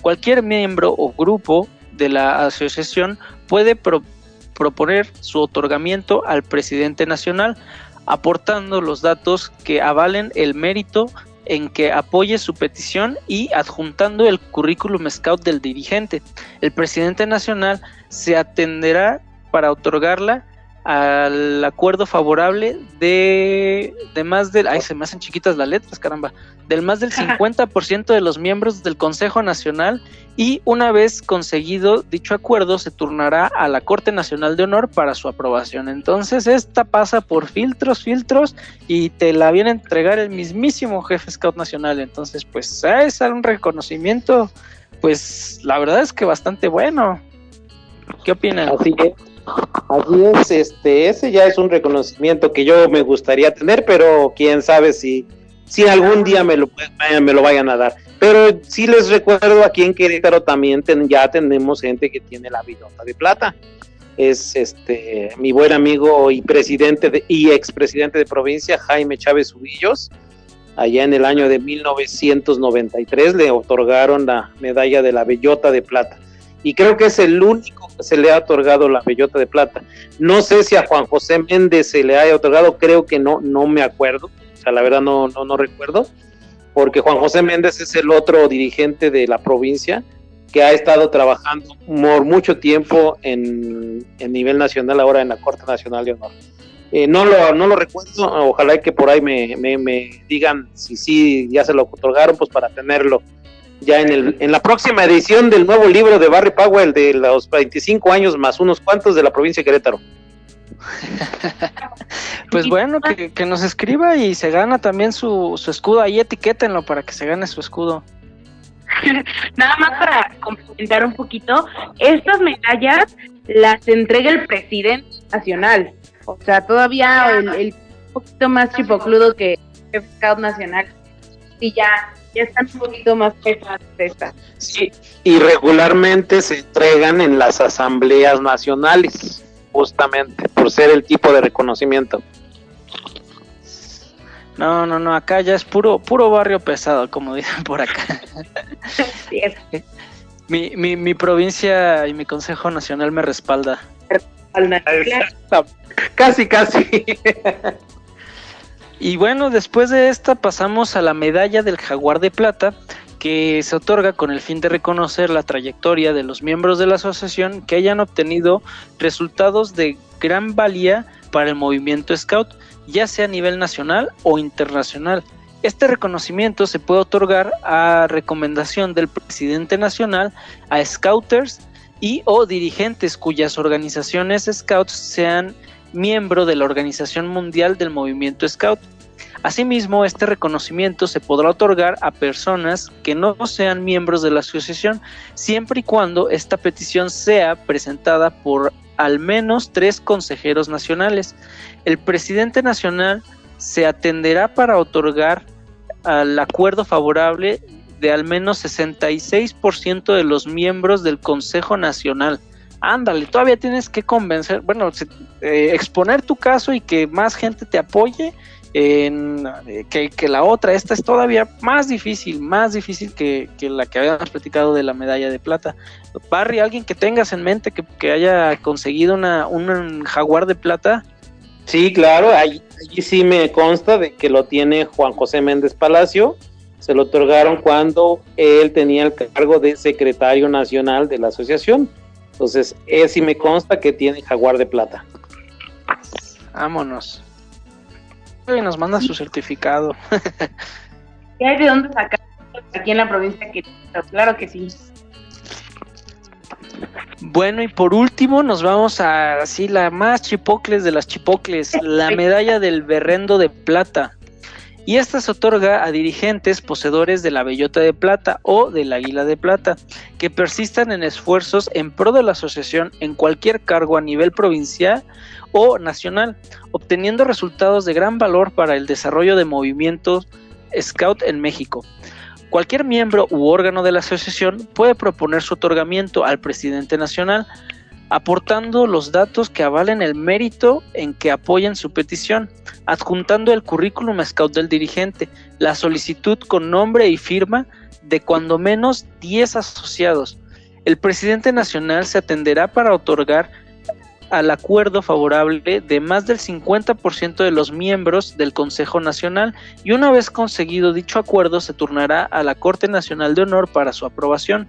Cualquier miembro o grupo de la asociación puede proponer su otorgamiento al presidente nacional, aportando los datos que avalen el mérito en que apoye su petición y adjuntando el currículum scout del dirigente. El presidente nacional se atenderá para otorgarla al acuerdo favorable de, de más del... Ay, se me hacen chiquitas las letras, caramba. Del más del <laughs> 50% de los miembros del Consejo Nacional y una vez conseguido dicho acuerdo se turnará a la Corte Nacional de Honor para su aprobación. Entonces esta pasa por filtros, filtros y te la viene a entregar el mismísimo jefe Scout Nacional. Entonces pues es un reconocimiento pues la verdad es que bastante bueno. ¿Qué opinan? Así Así es, este, ese ya es un reconocimiento que yo me gustaría tener, pero quién sabe si, si algún día me lo, me lo vayan a dar. Pero sí les recuerdo aquí en Querétaro también ya tenemos gente que tiene la billota de plata. Es este mi buen amigo y presidente de, y expresidente de provincia, Jaime Chávez Ubillos. Allá en el año de 1993 le otorgaron la medalla de la bellota de plata y creo que es el único que se le ha otorgado la bellota de plata. No sé si a Juan José Méndez se le haya otorgado, creo que no, no me acuerdo, o sea, la verdad no, no, no recuerdo, porque Juan José Méndez es el otro dirigente de la provincia que ha estado trabajando por mucho tiempo en, nivel nacional, ahora en la Corte Nacional de Honor. Eh, no, lo, no lo recuerdo, ojalá que por ahí me, me, me digan si sí ya se lo otorgaron, pues para tenerlo ya en, el, en la próxima edición del nuevo libro de Barry Powell de los 25 años más unos cuantos de la provincia de Querétaro. <laughs> pues bueno, que, nos escriba y se gana también su, su escudo. Ahí etiquétenlo para que se gane su escudo. <laughs> Nada más para complementar un poquito, estas medallas las entrega el presidente nacional. O sea, todavía el, el poquito más chipocludo que el Scout Nacional. Y ya ya están un poquito más pesadas estas. Sí, y regularmente se entregan en las asambleas nacionales, justamente por ser el tipo de reconocimiento. No, no, no, acá ya es puro, puro barrio pesado, como dicen por acá. mi, mi, mi provincia y mi Consejo Nacional me respalda. Casi, casi. Y bueno, después de esta pasamos a la medalla del jaguar de plata, que se otorga con el fin de reconocer la trayectoria de los miembros de la asociación que hayan obtenido resultados de gran valía para el movimiento Scout, ya sea a nivel nacional o internacional. Este reconocimiento se puede otorgar a recomendación del presidente nacional a scouters y o dirigentes cuyas organizaciones scouts sean miembro de la Organización Mundial del Movimiento Scout. Asimismo, este reconocimiento se podrá otorgar a personas que no sean miembros de la asociación, siempre y cuando esta petición sea presentada por al menos tres consejeros nacionales. El presidente nacional se atenderá para otorgar al acuerdo favorable de al menos 66% de los miembros del Consejo Nacional. Ándale, todavía tienes que convencer, bueno, eh, exponer tu caso y que más gente te apoye en, eh, que, la otra. Esta es todavía más difícil, más difícil que, la que habíamos platicado de la medalla de plata. Barry, alguien que tengas en mente que, haya conseguido una, un jaguar de plata. Sí, claro, allí, sí me consta de que lo tiene Juan José Méndez Palacio. Se lo otorgaron cuando él tenía el cargo de secretario nacional de la asociación. Entonces, él sí me consta que tiene jaguar de plata. Vámonos. Y nos manda su certificado. ¿Qué hay de dónde sacar aquí en la provincia? Que, claro que sí. Bueno, y por último nos vamos a así la más chipocles de las chipocles, la medalla del berrendo de plata. Y esta se otorga a dirigentes poseedores de la bellota de plata o del águila de plata, que persistan en esfuerzos en pro de la asociación en cualquier cargo a nivel provincial o nacional, obteniendo resultados de gran valor para el desarrollo de movimientos Scout en México. Cualquier miembro u órgano de la asociación puede proponer su otorgamiento al presidente nacional, aportando los datos que avalen el mérito en que apoyen su petición, adjuntando el currículum scout del dirigente, la solicitud con nombre y firma de cuando menos 10 asociados. El presidente nacional se atenderá para otorgar al acuerdo favorable de más del 50% de los miembros del Consejo Nacional y una vez conseguido dicho acuerdo se turnará a la Corte Nacional de Honor para su aprobación.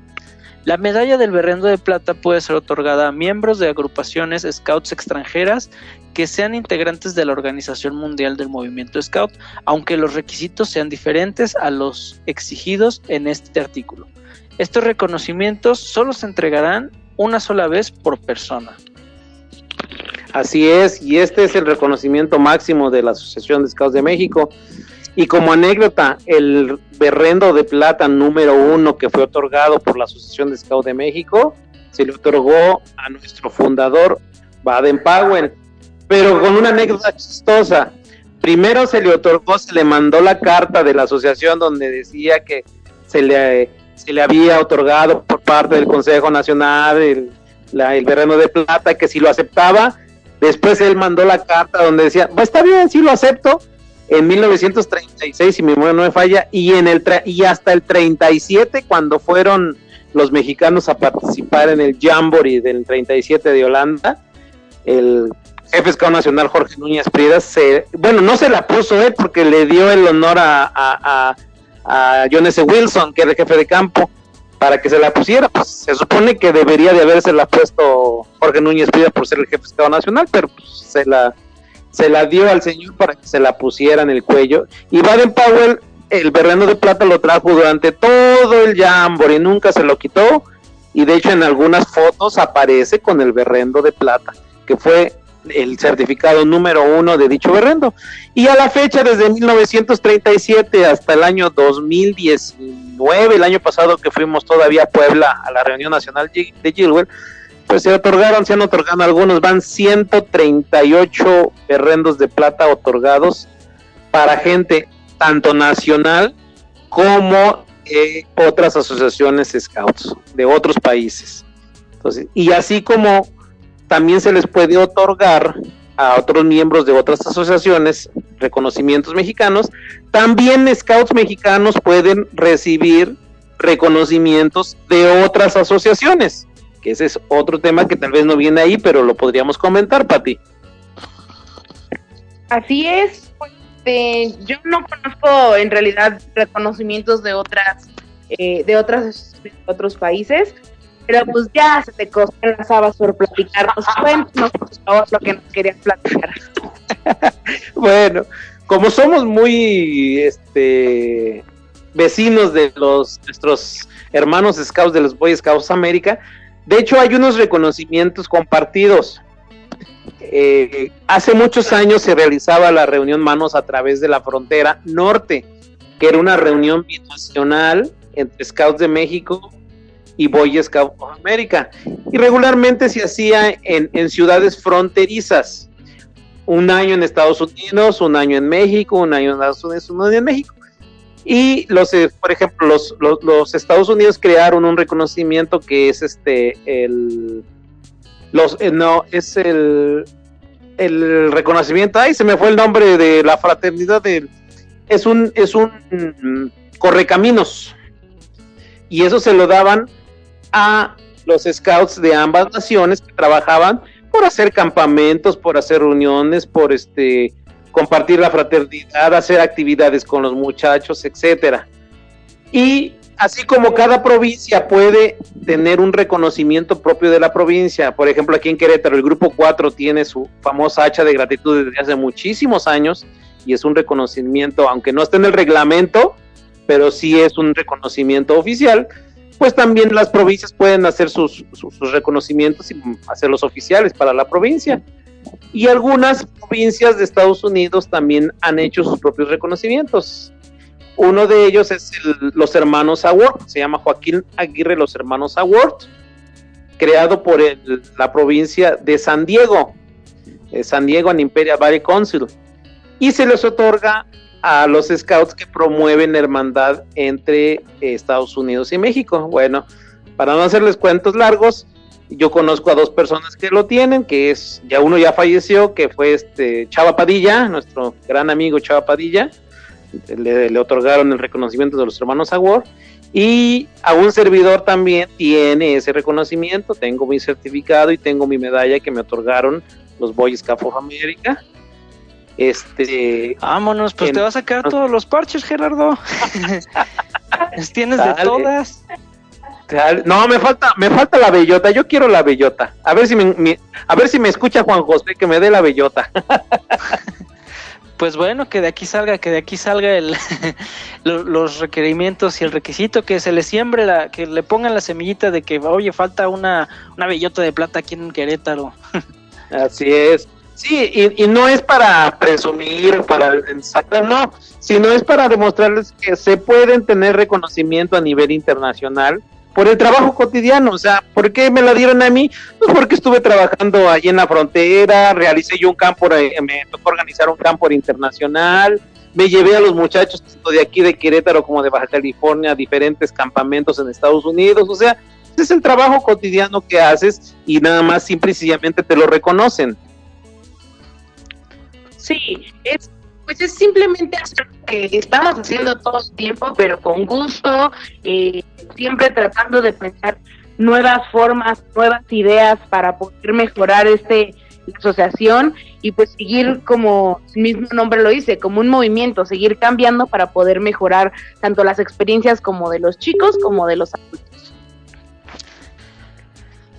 La medalla del Berrendo de Plata puede ser otorgada a miembros de agrupaciones Scouts extranjeras que sean integrantes de la Organización Mundial del Movimiento Scout, aunque los requisitos sean diferentes a los exigidos en este artículo. Estos reconocimientos solo se entregarán una sola vez por persona. Así es, y este es el reconocimiento máximo de la Asociación de Scouts de México. Y como anécdota, el berrendo de plata número uno que fue otorgado por la Asociación de Scouts de México se le otorgó a nuestro fundador, Baden Powell, pero con una anécdota chistosa. Primero se le otorgó, se le mandó la carta de la asociación donde decía que se le, se le había otorgado por parte del Consejo Nacional el, el berrendo de plata, que si lo aceptaba, Después él mandó la carta donde decía, pues está bien, sí lo acepto. En 1936, si mi memoria no me falla, y, en el y hasta el 37, cuando fueron los mexicanos a participar en el Jamboree del 37 de Holanda, el jefe Scout Nacional Jorge Núñez Priedas, se, bueno, no se la puso él porque le dio el honor a, a, a John S. Wilson, que era el jefe de campo, para que se la pusiera. Pues se supone que debería de haberse la puesto Jorge Núñez Pida por ser el jefe de Estado Nacional, pero pues, se la se la dio al señor para que se la pusiera en el cuello. Y Baden Powell, el berreno de plata lo trajo durante todo el y nunca se lo quitó. Y de hecho en algunas fotos aparece con el berrendo de plata, que fue el certificado número uno de dicho berrendo. Y a la fecha, desde 1937 hasta el año 2019, el año pasado que fuimos todavía a Puebla a la reunión nacional de Gilwell, pues se otorgaron, se han otorgado algunos, van 138 berrendos de plata otorgados para gente tanto nacional como eh, otras asociaciones scouts de otros países. Entonces, y así como también se les puede otorgar a otros miembros de otras asociaciones reconocimientos mexicanos. También scouts mexicanos pueden recibir reconocimientos de otras asociaciones, que ese es otro tema que tal vez no viene ahí, pero lo podríamos comentar, Pati. Así es. Pues, eh, yo no conozco en realidad reconocimientos de otras eh, de otras de otros países pero pues ya se te costó las habas por platicarnos. Cuéntanos, por favor, lo que nos querías platicar. <laughs> bueno, como somos muy este vecinos de los nuestros hermanos scouts de los Boy Scouts América, de hecho hay unos reconocimientos compartidos. eh, hace muchos años se realizaba la reunión Manos a través de la frontera norte, que era una reunión binacional entre Scouts de México y Boy Scouts of America. Y regularmente se hacía en, en ciudades fronterizas. Un año en Estados Unidos, un año en México, un año en Estados Unidos, un año en México. Y los, eh, por ejemplo, los, los, los, Estados Unidos crearon un reconocimiento que es este, el, los, eh, no, es el, el reconocimiento, ay, se me fue el nombre de la fraternidad del, es un, es un mm, correcaminos. Y eso se lo daban a los scouts de ambas naciones que trabajaban por hacer campamentos, por hacer reuniones, por este compartir la fraternidad, hacer actividades con los muchachos, etcétera. Y así como cada provincia puede tener un reconocimiento propio de la provincia, por ejemplo, aquí en Querétaro el grupo 4 tiene su famosa hacha de gratitud desde hace muchísimos años y es un reconocimiento, aunque no esté en el reglamento, pero sí es un reconocimiento oficial, pues también las provincias pueden hacer sus, sus, sus reconocimientos y hacerlos oficiales para la provincia. Y algunas provincias de Estados Unidos también han hecho sus propios reconocimientos. Uno de ellos es el, los hermanos Award, se llama Joaquín Aguirre Los Hermanos Award, creado por la provincia de San Diego, San Diego and Imperial Valley Council, y se les otorga a los scouts que promueven hermandad entre Estados Unidos y México. Bueno, para no hacerles cuentos largos, yo conozco a dos personas que lo tienen, que es, ya uno ya falleció, que fue este Chava Padilla, nuestro gran amigo Chava Padilla, le, le otorgaron el reconocimiento de los hermanos Award, y a un servidor también tiene ese reconocimiento, tengo mi certificado y tengo mi medalla que me otorgaron los Boy Scouts of America. Este, vámonos, pues en, te vas a sacar <laughs> todos los parches, Gerardo. <laughs> Tienes de todas. No, me falta, me falta la bellota. Yo quiero la bellota. A ver si me, me, a ver si me escucha Juan José que me dé la bellota. <laughs> pues bueno, que de aquí salga, que de aquí salga el, <laughs> los requerimientos y el requisito, que se le siembre la, que le pongan la semillita de que oye falta una, una bellota de plata aquí en Querétaro. <laughs> Así es. Sí, y, y, no es para presumir, para sacar, no, sino es para demostrarles que se pueden tener reconocimiento a nivel internacional por el trabajo cotidiano, o sea, ¿por qué me la dieron a mí? Pues porque estuve trabajando allí en la frontera, realicé yo un campo, eh, me tocó organizar un campo internacional, me llevé a los muchachos tanto de aquí de Querétaro como de Baja California a diferentes campamentos en Estados Unidos, o sea, es el trabajo cotidiano que haces y nada más simple y sencillamente te lo reconocen. Sí, es pues es simplemente hacer lo que estamos haciendo todo el tiempo, pero con gusto, eh, siempre tratando de pensar nuevas formas, nuevas ideas para poder mejorar este asociación y pues seguir como el mismo nombre lo dice, como un movimiento, seguir cambiando para poder mejorar tanto las experiencias como de los chicos como de los adultos.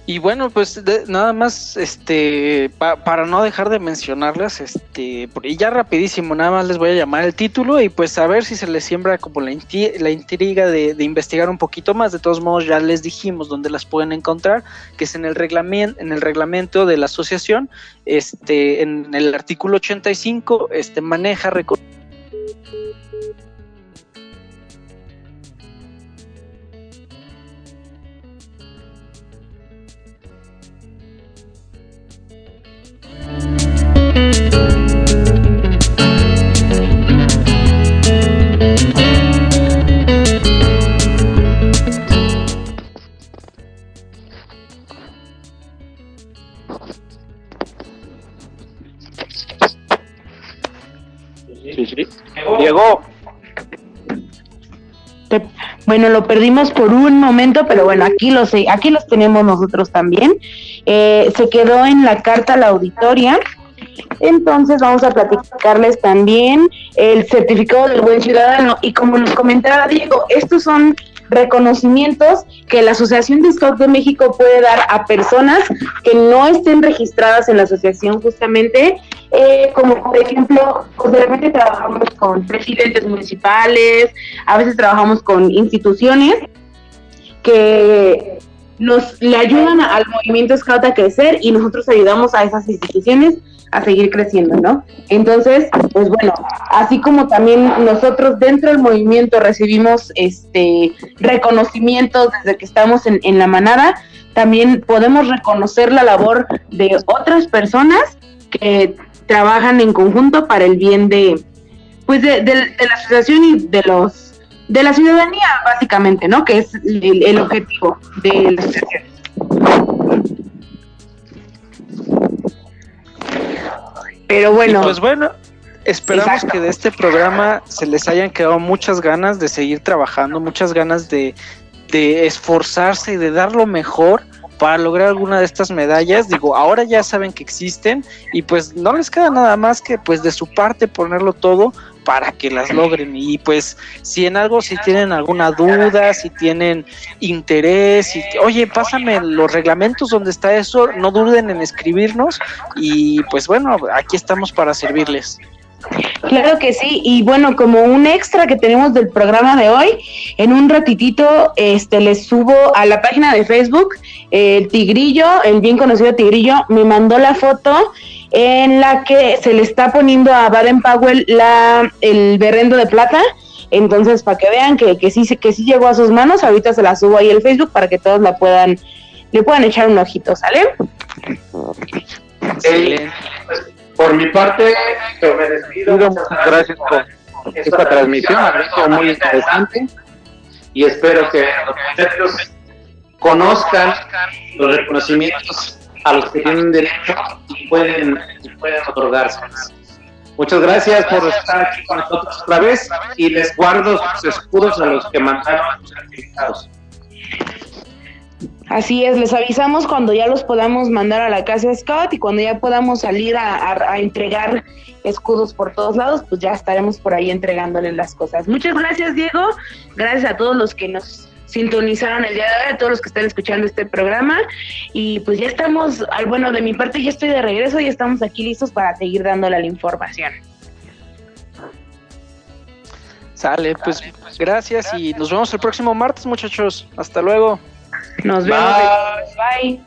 Y bueno, pues de, nada más, este, pa, para no dejar de mencionarlas, este, y ya rapidísimo, nada más les voy a llamar el título y pues a ver si se les siembra como la, la intriga de, investigar un poquito más. De todos modos, ya les dijimos dónde las pueden encontrar, que es en el reglamento, en el reglamento de la asociación, este, en el artículo 85, este, maneja Llegó. Bueno, lo perdimos por un momento, pero bueno, aquí los, aquí los tenemos nosotros también. Eh, se quedó en la carta la auditoria. Entonces vamos a platicarles también el certificado del buen ciudadano. Y como nos comentaba Diego, estos son reconocimientos que la Asociación de Scouts de México puede dar a personas que no estén registradas en la asociación justamente, eh, como por ejemplo, pues de repente trabajamos con presidentes municipales, a veces trabajamos con instituciones que nos le ayudan al movimiento Scout a crecer y nosotros ayudamos a esas instituciones a seguir creciendo, ¿no? Entonces, pues bueno, así como también nosotros dentro del movimiento recibimos este reconocimientos desde que estamos en, en la manada, también podemos reconocer la labor de otras personas que trabajan en conjunto para el bien de, pues de, la asociación y de los de la ciudadanía básicamente, ¿no? Que es el, objetivo de la asociación. Pero bueno. pues bueno, esperamos que de este programa se les hayan quedado muchas ganas de seguir trabajando, muchas ganas de, de esforzarse y de dar lo mejor para lograr alguna de estas medallas. Digo, ahora ya saben que existen y pues no les queda nada más que pues de su parte ponerlo todo para que las logren. Y pues si en algo si tienen alguna duda, si tienen interés, y, oye, pásame los reglamentos donde está eso, no duden en escribirnos y pues bueno, aquí estamos para servirles. Claro que sí, y bueno, como un extra que tenemos del programa de hoy, en un ratitito este les subo a la página de Facebook el Tigrillo, el bien conocido Tigrillo, me mandó la foto en la que se le está poniendo a Baden Powell la, el berrendo de plata. Entonces, para que vean que, que, sí, que sí llegó a sus manos, ahorita se la subo ahí al Facebook para que todos la puedan, le puedan echar un ojito, ¿sale? por mi parte, me despido. Muchas gracias por esta transmisión, ha muy interesante y espero que los conozcan los reconocimientos a los que tienen derecho y pueden, y pueden otorgarse. Muchas gracias por estar aquí con nosotros otra vez y les guardo sus escudos a los que mandaron sus certificados. Así es, les avisamos cuando ya los podamos mandar a la casa Scout y cuando ya podamos salir a, entregar escudos por todos lados, pues ya estaremos por ahí entregándoles las cosas. Muchas gracias, Diego. Gracias a todos los que nos sintonizaron el día de hoy, a todos los que están escuchando este programa. Y pues ya estamos, al bueno, de mi parte ya estoy de regreso y estamos aquí listos para seguir dándole la información. Sale, pues gracias y nos vemos el próximo martes, muchachos. Hasta luego. Nos vemos. Bye.